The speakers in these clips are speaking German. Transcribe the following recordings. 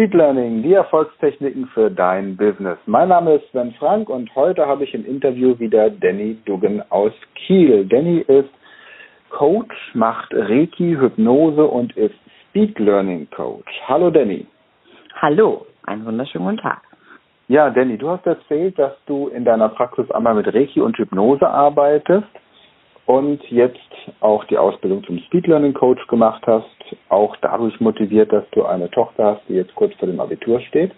Speed Learning, die Erfolgstechniken für dein Business. Mein Name ist Sven Frank und heute habe ich im Interview wieder Danny Duggan aus Kiel. Danny ist Coach, macht Reiki, Hypnose und ist Speed Learning Coach. Hallo Danny. Hallo, einen wunderschönen guten Tag. Ja, Danny, du hast erzählt, dass du in deiner Praxis einmal mit Reiki und Hypnose arbeitest und jetzt auch die Ausbildung zum Speed Learning Coach gemacht hast, auch dadurch motiviert, dass du eine Tochter hast, die jetzt kurz vor dem Abitur steht.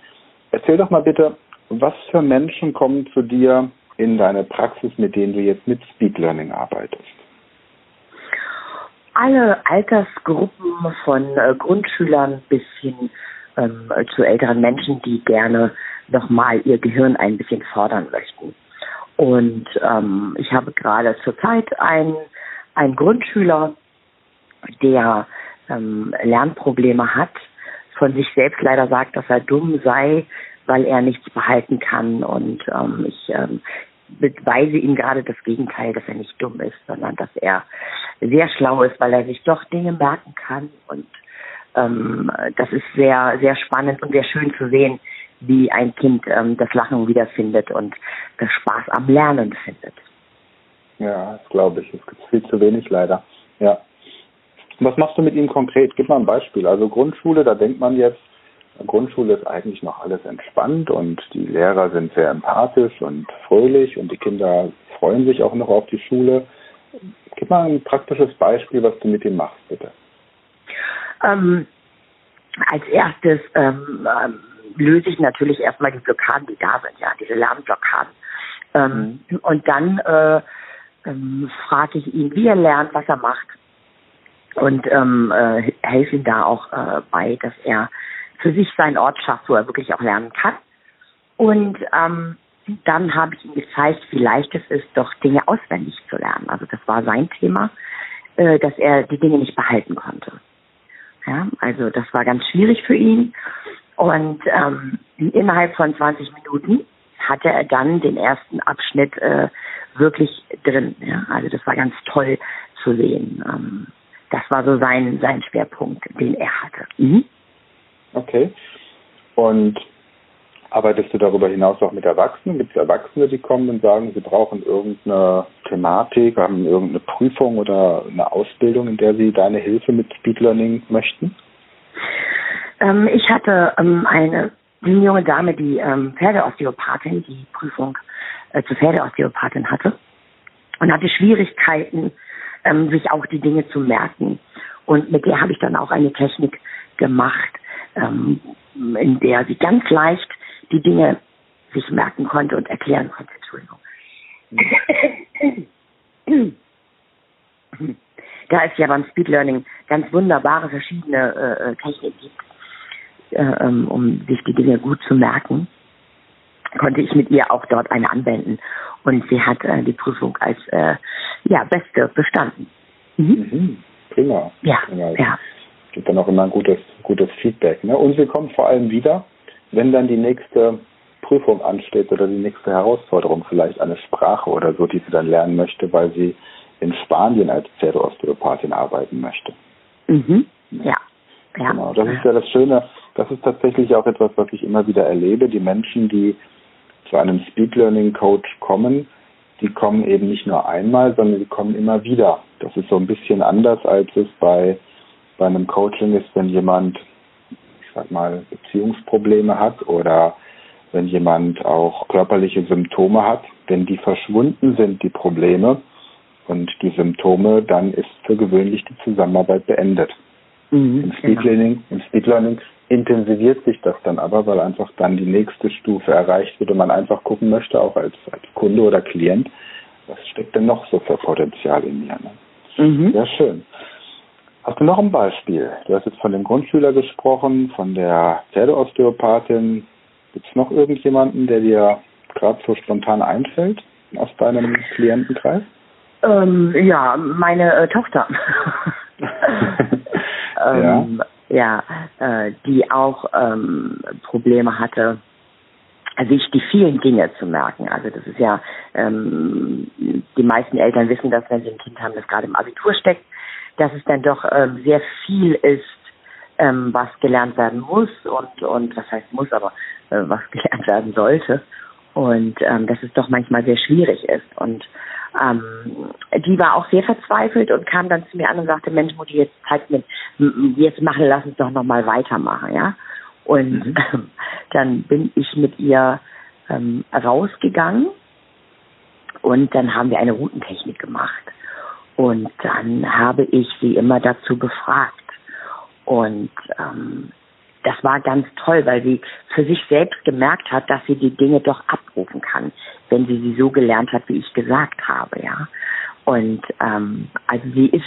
Erzähl doch mal bitte, was für Menschen kommen zu dir in deine Praxis, mit denen du jetzt mit Speed Learning arbeitest? Alle Altersgruppen von äh, Grundschülern bis hin ähm, zu älteren Menschen, die gerne nochmal ihr Gehirn ein bisschen fordern möchten. Und ähm, ich habe gerade zurzeit einen, einen Grundschüler, der ähm, Lernprobleme hat, von sich selbst leider sagt, dass er dumm sei, weil er nichts behalten kann. Und ähm, ich ähm, beweise ihm gerade das Gegenteil, dass er nicht dumm ist, sondern dass er sehr schlau ist, weil er sich doch Dinge merken kann. Und ähm, das ist sehr, sehr spannend und sehr schön zu sehen, wie ein Kind ähm, das Lachen wiederfindet und das Spaß am Lernen findet. Ja, das glaube ich. Es gibt viel zu wenig leider. Ja. Was machst du mit ihm konkret? Gib mal ein Beispiel. Also Grundschule, da denkt man jetzt, Grundschule ist eigentlich noch alles entspannt und die Lehrer sind sehr empathisch und fröhlich und die Kinder freuen sich auch noch auf die Schule. Gib mal ein praktisches Beispiel, was du mit ihm machst, bitte. Ähm, als erstes ähm, ähm löse ich natürlich erstmal die Blockaden, die da sind, ja, diese Lernblockaden. Ähm, mhm. Und dann äh, ähm, frage ich ihn, wie er lernt, was er macht und ähm, äh, helfe ihm da auch äh, bei, dass er für sich seinen Ort schafft, wo er wirklich auch lernen kann. Und ähm, dann habe ich ihm gezeigt, wie leicht es ist, doch Dinge auswendig zu lernen. Also das war sein Thema, äh, dass er die Dinge nicht behalten konnte. Ja, also das war ganz schwierig für ihn. Und ähm, innerhalb von 20 Minuten hatte er dann den ersten Abschnitt äh, wirklich drin. Ja? Also das war ganz toll zu sehen. Ähm, das war so sein, sein Schwerpunkt, den er hatte. Mhm. Okay. Und arbeitest du darüber hinaus auch mit Erwachsenen? Gibt es Erwachsene, die kommen und sagen, sie brauchen irgendeine Thematik, haben irgendeine Prüfung oder eine Ausbildung, in der sie deine Hilfe mit Speed Learning möchten? Ähm, ich hatte ähm, eine, junge Dame, die ähm, Pferdeosteopathin, die Prüfung äh, zur Pferdeosteopathin hatte und hatte Schwierigkeiten, ähm, sich auch die Dinge zu merken. Und mit der habe ich dann auch eine Technik gemacht, ähm, in der sie ganz leicht die Dinge sich merken konnte und erklären konnte. Entschuldigung. da es ja beim Speed Learning ganz wunderbare verschiedene äh, äh Techniken gibt, äh, ähm, um sich die Dinge gut zu merken, konnte ich mit ihr auch dort eine anwenden. Und sie hat äh, die Prüfung als äh, ja, beste bestanden. Mhm. Mhm. Prima. Ja, Prima. ja. Gibt dann auch immer ein gutes, gutes Feedback. Ne? Und sie kommt vor allem wieder, wenn dann die nächste Prüfung ansteht oder die nächste Herausforderung, vielleicht eine Sprache oder so, die sie dann lernen möchte, weil sie in Spanien als Pferdeosteopathin arbeiten möchte. Mhm. Ja. ja. Genau. Das ist ja das Schöne das ist tatsächlich auch etwas, was ich immer wieder erlebe. Die Menschen, die zu einem Speed Learning Coach kommen, die kommen eben nicht nur einmal, sondern die kommen immer wieder. Das ist so ein bisschen anders, als es bei, bei einem Coaching ist, wenn jemand, ich sag mal, Beziehungsprobleme hat oder wenn jemand auch körperliche Symptome hat. Wenn die verschwunden sind, die Probleme und die Symptome, dann ist für gewöhnlich die Zusammenarbeit beendet. Mhm, Im, Speed Learning, Im Speed Learning intensiviert sich das dann aber, weil einfach dann die nächste Stufe erreicht wird und man einfach gucken möchte, auch als, als Kunde oder Klient, was steckt denn noch so für Potenzial in mir. Ne? Mhm. Sehr schön. Hast du noch ein Beispiel? Du hast jetzt von dem Grundschüler gesprochen, von der Pferdeosteopathin. Gibt es noch irgendjemanden, der dir gerade so spontan einfällt aus deinem Klientenkreis? Ähm, ja, meine äh, Tochter. ähm, ja ja, äh, die auch ähm, Probleme hatte, sich die vielen Dinge zu merken. Also das ist ja, ähm, die meisten Eltern wissen das, wenn sie ein Kind haben, das gerade im Abitur steckt, dass es dann doch ähm, sehr viel ist, ähm, was gelernt werden muss und, und was heißt muss, aber äh, was gelernt werden sollte. Und ähm, dass es doch manchmal sehr schwierig ist. Und ähm, die war auch sehr verzweifelt und kam dann zu mir an und sagte, Mensch, Mutti, jetzt zeig mir, jetzt machen, lass uns doch nochmal weitermachen, ja. Und mhm. ähm, dann bin ich mit ihr ähm, rausgegangen und dann haben wir eine Routentechnik gemacht. Und dann habe ich sie immer dazu befragt. Und ähm, das war ganz toll, weil sie für sich selbst gemerkt hat, dass sie die Dinge doch abrufen kann, wenn sie sie so gelernt hat, wie ich gesagt habe, ja. Und ähm, also sie ist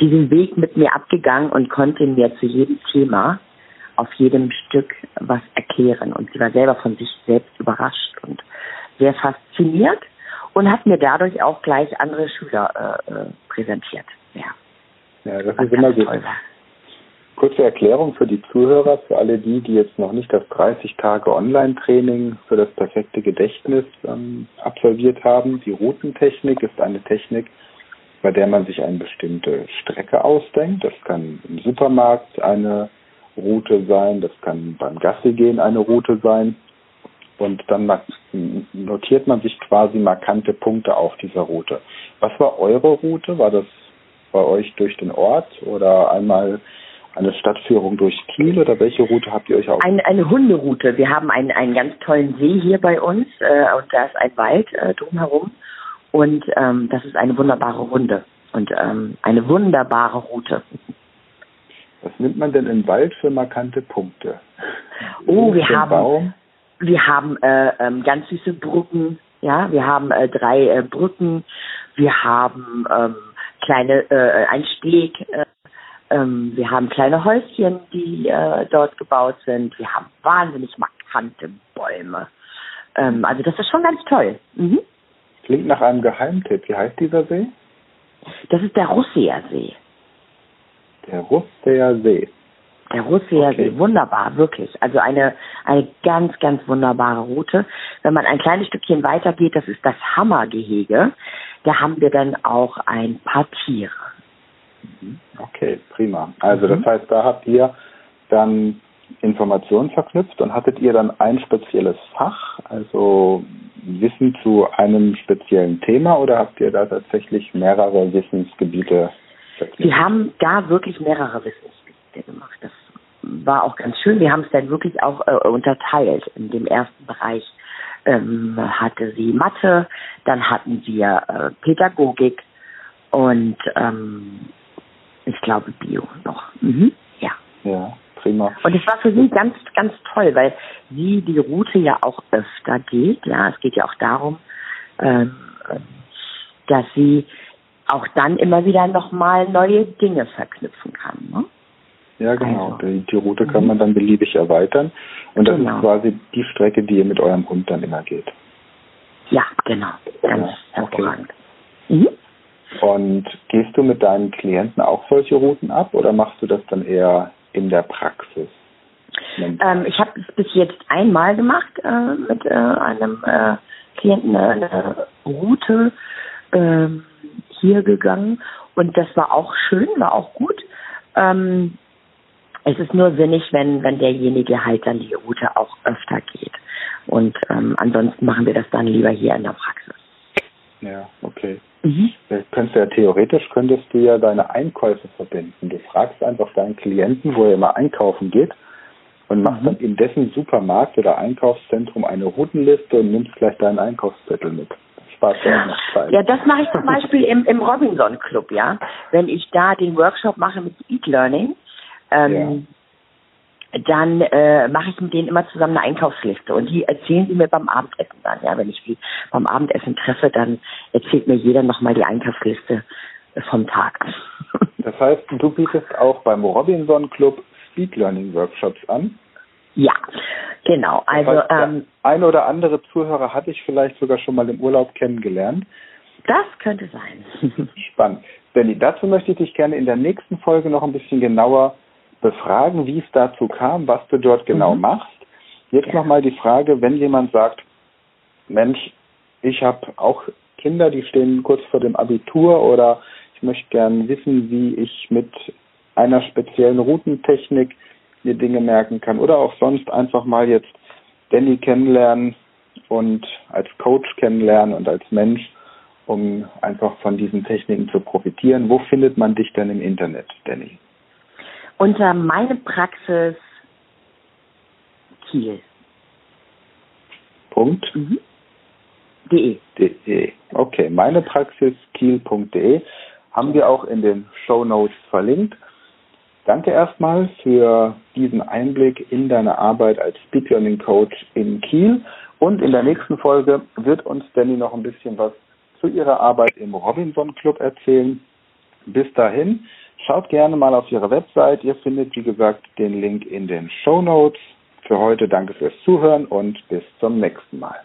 diesen Weg mit mir abgegangen und konnte mir zu jedem Thema auf jedem Stück was erklären. Und sie war selber von sich selbst überrascht und sehr fasziniert und hat mir dadurch auch gleich andere Schüler äh, äh präsentiert. Ja, ja das was ist immer gut. Kurze Erklärung für die Zuhörer, für alle die, die jetzt noch nicht das 30 Tage Online-Training für das perfekte Gedächtnis ähm, absolviert haben. Die Routentechnik ist eine Technik, bei der man sich eine bestimmte Strecke ausdenkt. Das kann im Supermarkt eine Route sein, das kann beim Gassi gehen eine Route sein. Und dann notiert man sich quasi markante Punkte auf dieser Route. Was war eure Route? War das bei euch durch den Ort oder einmal eine Stadtführung durch Kiel oder welche Route habt ihr euch auch? Eine, eine Hunderoute. Wir haben einen, einen ganz tollen See hier bei uns äh, und da ist ein Wald äh, drumherum und ähm, das ist eine wunderbare Runde und ähm, eine wunderbare Route. Was nimmt man denn im Wald für markante Punkte? Oh, wir haben, Baum? wir haben äh, ähm, ganz süße Brücken, ja, wir haben äh, drei äh, Brücken, wir haben ähm, kleine, äh, ein Steg, äh, ähm, wir haben kleine Häuschen, die äh, dort gebaut sind, wir haben wahnsinnig markante Bäume. Ähm, also das ist schon ganz toll. Mhm. Klingt nach einem Geheimtipp. Wie heißt dieser See? Das ist der Russeer See. Der Russeer See. Der Russeer okay. See, wunderbar, wirklich. Also eine, eine ganz, ganz wunderbare Route. Wenn man ein kleines Stückchen weitergeht, das ist das Hammergehege, da haben wir dann auch ein paar Tiere. Mhm. Okay, prima. Also mhm. das heißt, da habt ihr dann Informationen verknüpft und hattet ihr dann ein spezielles Fach, also Wissen zu einem speziellen Thema oder habt ihr da tatsächlich mehrere Wissensgebiete verknüpft? Wir haben da wirklich mehrere Wissensgebiete gemacht. Das war auch ganz schön. Wir haben es dann wirklich auch äh, unterteilt. In dem ersten Bereich ähm, hatte sie Mathe, dann hatten wir äh, Pädagogik und ähm, ich glaube Bio noch. Mhm. Ja. Ja prima. Und es war für sie ganz, ganz toll, weil sie die Route ja auch öfter geht. Ja, es geht ja auch darum, ähm, dass sie auch dann immer wieder nochmal neue Dinge verknüpfen kann. Ne? Ja, genau. Also. Die, die, Route kann man dann beliebig erweitern. Und das genau. ist quasi die Strecke, die ihr mit eurem Hund dann immer geht. Ja, genau. Ganz ja, hervorragend. Okay. Mhm. Und gehst du mit deinen Klienten auch solche Routen ab oder machst du das dann eher in der Praxis? Ähm, ich habe es bis jetzt einmal gemacht äh, mit äh, einem äh, Klienten eine Route äh, hier gegangen und das war auch schön, war auch gut. Ähm, es ist nur sinnig, wenn, wenn derjenige halt dann die Route auch öfter geht. Und ähm, ansonsten machen wir das dann lieber hier in der Praxis. Ja. Mhm. Könntest ja theoretisch könntest du ja deine Einkäufe verbinden. Du fragst einfach deinen Klienten, wo er immer einkaufen geht, und machst mhm. dann in dessen Supermarkt oder Einkaufszentrum eine Routenliste und nimmst gleich deinen Einkaufszettel mit. Spaß Zeit. Ja, das mache ich zum Beispiel im, im Robinson Club, ja. Wenn ich da den Workshop mache mit Eat Learning, ähm, dann äh, mache ich mit denen immer zusammen eine Einkaufsliste und die erzählen sie mir beim Abendessen dann. Ja, wenn ich sie beim Abendessen treffe, dann erzählt mir jeder nochmal die Einkaufsliste vom Tag. Das heißt, du bietest auch beim Robinson Club Speed Learning Workshops an? Ja, genau. Also das heißt, ähm, ein oder andere Zuhörer hatte ich vielleicht sogar schon mal im Urlaub kennengelernt. Das könnte sein. Spannend. Benny, dazu möchte ich dich gerne in der nächsten Folge noch ein bisschen genauer befragen, wie es dazu kam, was du dort genau mhm. machst. Jetzt ja. nochmal die Frage, wenn jemand sagt, Mensch, ich habe auch Kinder, die stehen kurz vor dem Abitur oder ich möchte gern wissen, wie ich mit einer speziellen Routentechnik mir Dinge merken kann oder auch sonst einfach mal jetzt Danny kennenlernen und als Coach kennenlernen und als Mensch, um einfach von diesen Techniken zu profitieren. Wo findet man dich denn im Internet, Danny? Unter meine Praxis Kiel. Punkt. Mhm. De. De. Okay, meine Praxis Kiel.de haben wir auch in den Show Notes verlinkt. Danke erstmal für diesen Einblick in deine Arbeit als Speed Learning Coach in Kiel. Und in der nächsten Folge wird uns Danny noch ein bisschen was zu ihrer Arbeit im Robinson Club erzählen. Bis dahin, schaut gerne mal auf ihre Website. Ihr findet, wie gesagt, den Link in den Show Notes. Für heute danke fürs Zuhören und bis zum nächsten Mal.